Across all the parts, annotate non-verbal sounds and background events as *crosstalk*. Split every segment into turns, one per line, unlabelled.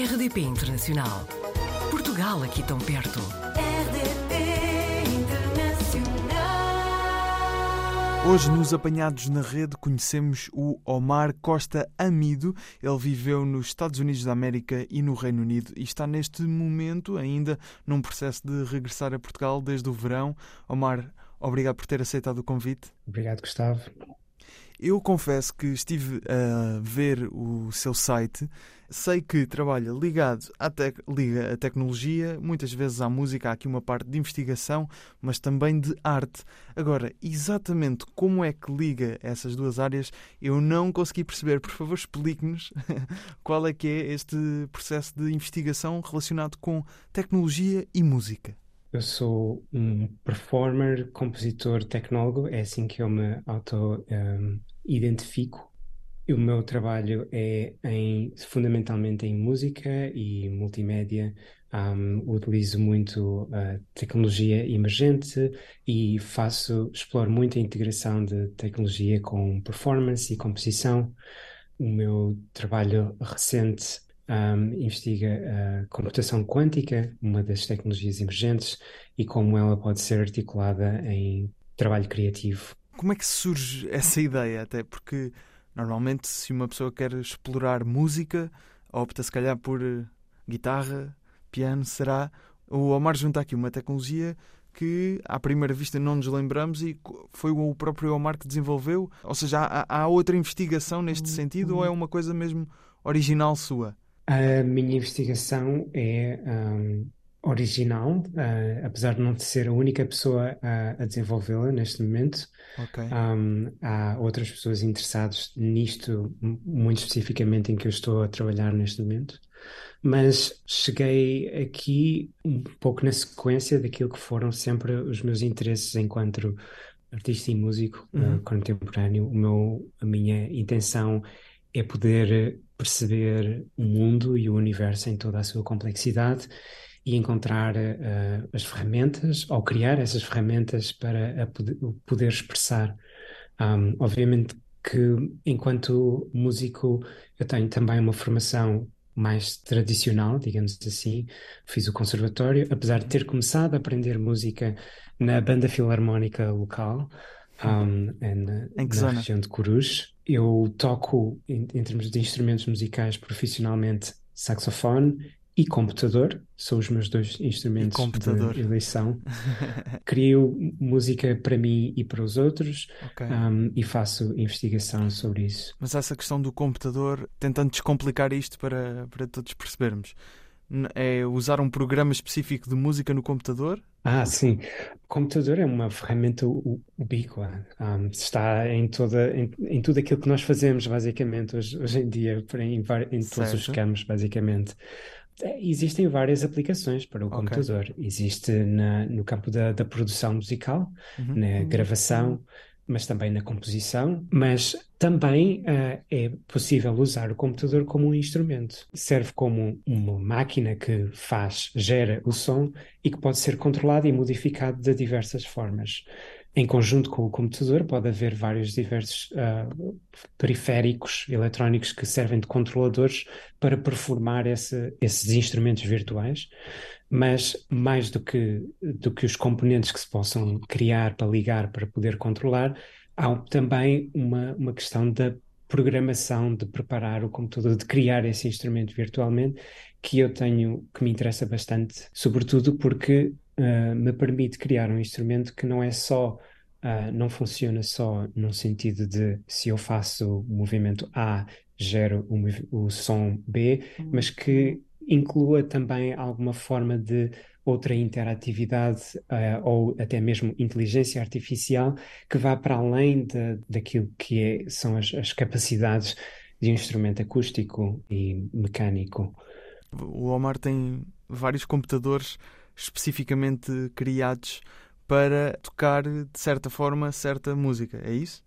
RDP Internacional. Portugal aqui tão perto.
RDP Internacional.
Hoje, nos Apanhados na Rede, conhecemos o Omar Costa Amido. Ele viveu nos Estados Unidos da América e no Reino Unido e está neste momento ainda num processo de regressar a Portugal desde o verão. Omar, obrigado por ter aceitado o convite.
Obrigado, Gustavo.
Eu confesso que estive a ver o seu site. Sei que trabalha ligado à tec liga tecnologia, muitas vezes à música, há aqui uma parte de investigação, mas também de arte. Agora, exatamente como é que liga essas duas áreas, eu não consegui perceber. Por favor, explique-nos *laughs* qual é que é este processo de investigação relacionado com tecnologia e música.
Eu sou um performer, compositor, tecnólogo, é assim que eu me auto-identifico. o meu trabalho é em, fundamentalmente em música e multimédia. Um, utilizo muito a tecnologia emergente e faço, exploro muito a integração de tecnologia com performance e composição. O meu trabalho recente um, investiga a computação quântica, uma das tecnologias emergentes, e como ela pode ser articulada em trabalho criativo.
Como é que surge essa ideia? Até porque normalmente, se uma pessoa quer explorar música, opta se calhar por eh, guitarra, piano, será. O Omar junta aqui uma tecnologia que à primeira vista não nos lembramos e foi o próprio Omar que desenvolveu? Ou seja, há, há outra investigação neste sentido ou é uma coisa mesmo original sua?
A minha investigação é um, original, uh, apesar de não ser a única pessoa a, a desenvolvê-la neste momento.
Ok.
Um, há outras pessoas interessadas nisto, muito especificamente em que eu estou a trabalhar neste momento. Mas cheguei aqui um pouco na sequência daquilo que foram sempre os meus interesses enquanto artista e músico uh,
Uhum.
contemporâneo. O meu, a minha intenção é poder perceber o mundo e o universo em toda a sua complexidade e encontrar uh, as ferramentas ou criar essas ferramentas para poder, poder expressar. Um, obviamente que enquanto músico eu tenho também uma formação mais tradicional, digamos assim. Fiz o conservatório, apesar de ter começado a aprender música na banda filarmónica local, um, na,
Em que
na
zona?
região de Coruj. Eu toco, em, em termos de instrumentos musicais, profissionalmente saxofone e computador, são os meus dois instrumentos de eleição. *laughs* Crio música para mim e para os outros
Ok.
um, e faço investigação sobre isso.
Mas essa questão do computador, tentando descomplicar isto para, para todos percebermos, é usar um programa específico de música no computador?
Ah, sim. O computador é uma ferramenta ubíqua. Um, está em toda, em, em tudo aquilo que nós fazemos, basicamente, hoje, hoje em dia, em, em todos os campos, basicamente. Eh, Existem várias aplicações para o
Ok.
computador. Existe na, no campo da, da produção musical,
Uhum.
na gravação, mas também na composição. Mas também eh, é possível usar o computador como um instrumento. Serve como uma máquina que faz, gera o som e que pode ser controlado e modificado de diversas formas. Em conjunto com o computador, pode haver vários diversos ah, periféricos eletrónicos que servem de controladores para performar esse- esses instrumentos virtuais. Mas mais do que, do que os componentes que se possam criar para ligar, para poder controlar, há também uma, uma questão da programação, de preparar o computador, de criar esse instrumento virtualmente, que eu tenho, que me interessa bastante, sobretudo porque ah, me permite criar um instrumento que não é só, ah, não funciona só no sentido de se eu faço o movimento A, gero o, o som B, mas que inclua também alguma forma de outra interatividade ah, ou até mesmo inteligência artificial que vá para além da daquilo que é- são as, as capacidades de um instrumento acústico e mecânico.
O Omar tem vários computadores especificamente criados para tocar, de certa forma, certa música. É isso?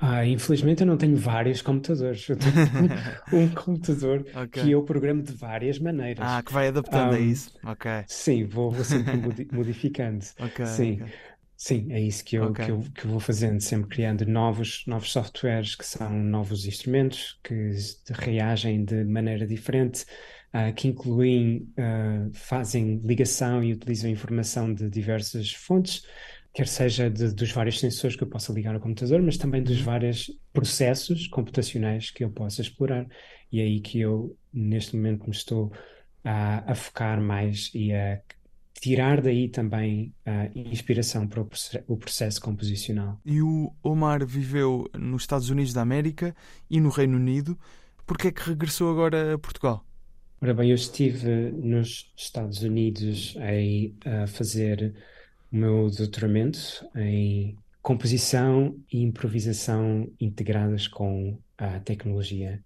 Ah, infelizmente eu não tenho vários computadores. Eu tenho *laughs* um computador
Ok.
que eu programo de várias maneiras.
Ah, que vai adaptando a isso. Ok.
Sim, vou, vou sempre *laughs* modi- modificando.
Ok.
Sim.
ok.
Sim, é isso que eu,
Ok.
que eu, que eu vou fazendo, sempre criando novos, novos softwares que são novos instrumentos que reagem de maneira diferente, ah, que incluem, ah, fazem ligação e utilizam informação de diversas fontes, quer seja de- dos vários sensores que eu possa ligar ao computador, mas também dos vários processos computacionais que eu possa explorar. E é aí que eu, neste momento, me estou a, a focar mais e a tirar daí também a inspiração para o, proce- o processo composicional.
E o Omar viveu nos Estados Unidos da América e no Reino Unido. Porquê é que regressou agora a Portugal?
Ora bem, eu estive nos Estados Unidos a fazer o meu doutoramento em composição e improvisação integradas com a tecnologia.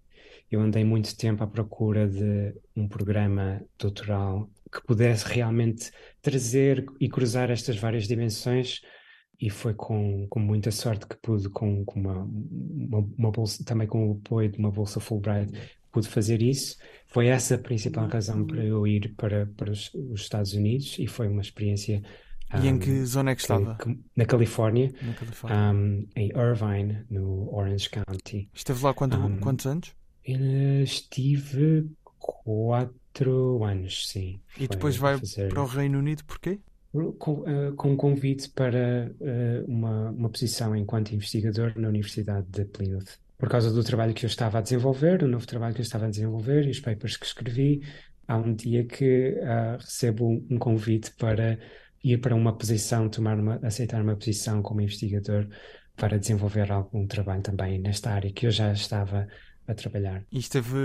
Eu andei muito tempo à procura de um programa doutoral que pudesse realmente trazer e cruzar estas várias dimensões e foi com, com muita sorte que pude, com, com uma, uma, uma bolsa, também com o apoio de uma bolsa Fulbright, pude fazer isso. Foi essa a principal razão para eu ir para, para os, os Estados Unidos e foi uma experiência
e em que zona é que estava?
que- na Califórnia,
Na Califórnia.
um, em Irvine, no Orange County.
Esteve lá quanto-
um,
quantos anos?
Estive quatro anos, sim.
E depois vai
fazer-
para o Reino Unido, porquê?
com, eh, com um convite para eh, uma, uma posição enquanto investigador na Universidade de Plymouth. Por causa do trabalho que eu estava a desenvolver, o novo trabalho que eu estava a desenvolver e os papers que escrevi, há um dia que ah, recebo um convite para ir para uma posição, tomar uma, aceitar uma posição como investigador para desenvolver algum trabalho também nesta área que eu já estava a trabalhar.
E esteve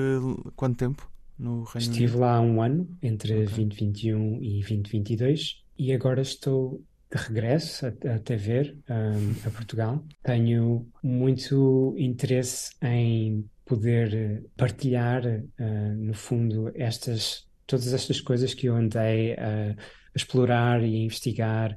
quanto tempo no Reino
Estive
Unido?
lá um ano, entre
Ok.
2021 e 2022, e agora estou de regresso a- até ver um, a Portugal. Tenho muito interesse em poder partilhar, eh, no fundo, estas, todas estas coisas que eu andei a, a explorar e a investigar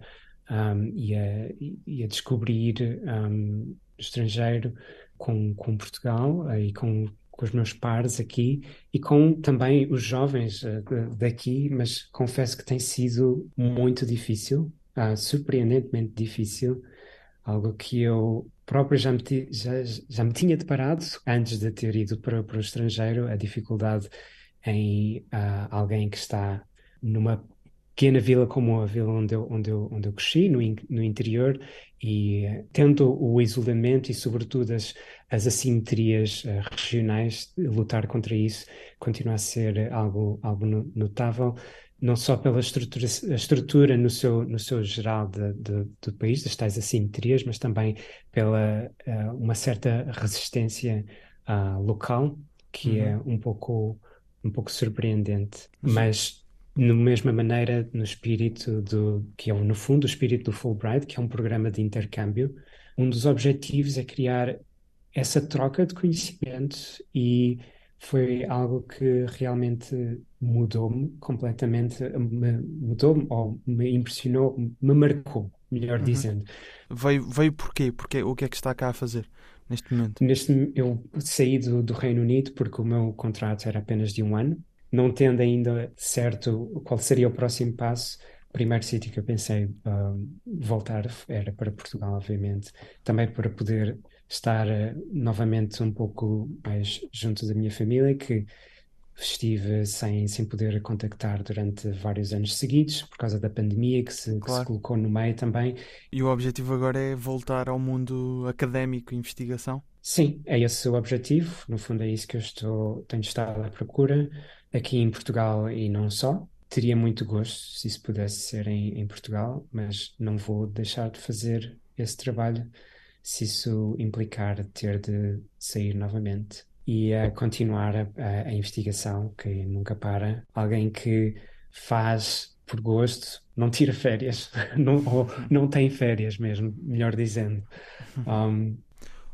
um, e, a, e- a descobrir um, estrangeiro com, com Portugal eh, e com, com os meus pares aqui e com também os jovens eh, daqui, mas confesso que tem sido muito difícil, ah, surpreendentemente difícil, algo que eu próprio já me, já, já me tinha deparado antes de ter ido para, para o estrangeiro, a dificuldade em ah, alguém que está numa pequena vila como a vila onde eu, onde eu, onde eu cresci, no, in- no interior, e eh, tendo o isolamento e, sobretudo, as, as assimetrias eh, regionais, lutar contra isso continua a ser algo, algo no- notável, não só pela estrutura, estrutura no seu, no seu geral de- de- do país, das tais assimetrias, mas também pela eh, uma certa resistência ah, local, que é um pouco, um pouco surpreendente. Mas na mesma maneira, no espírito do, que é no fundo o espírito do Fulbright, que é um programa de intercâmbio, um dos objetivos é criar essa troca de conhecimento e foi algo que realmente mudou-me completamente, me- mudou-me ou me impressionou, me marcou, melhor
Uhum.
dizendo.
Veio, veio porquê? Porque, o que é que está cá a fazer neste momento?
Neste, eu saí do, do Reino Unido porque o meu contrato era apenas de um ano, não tendo ainda certo qual seria o próximo passo. O primeiro sítio que eu pensei ah, voltar era para Portugal, obviamente, também para poder estar ah, novamente um pouco mais junto da minha família, que estive sem, sem poder contactar durante vários anos seguidos, por causa da pandemia que se, que se
Claro.
colocou no meio também.
E o objetivo agora é voltar ao mundo académico e investigação?
Sim, é esse o objetivo. No fundo, é isso que eu estou, tenho estado à procura aqui em Portugal e não só. Teria muito gosto se isso pudesse ser em, em Portugal, mas não vou deixar de fazer esse trabalho se isso implicar ter de sair novamente e a continuar a, a- a investigação que nunca para. Alguém que faz por gosto, não tira férias, *laughs* não, ou não tem férias mesmo, melhor dizendo. Um,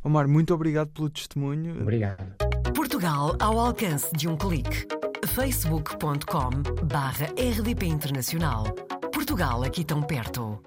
Omar, muito obrigado pelo testemunho.
obrigado.
Portugal ao alcance de um clique. facebook.com barra rdp internacional. Portugal aqui tão perto.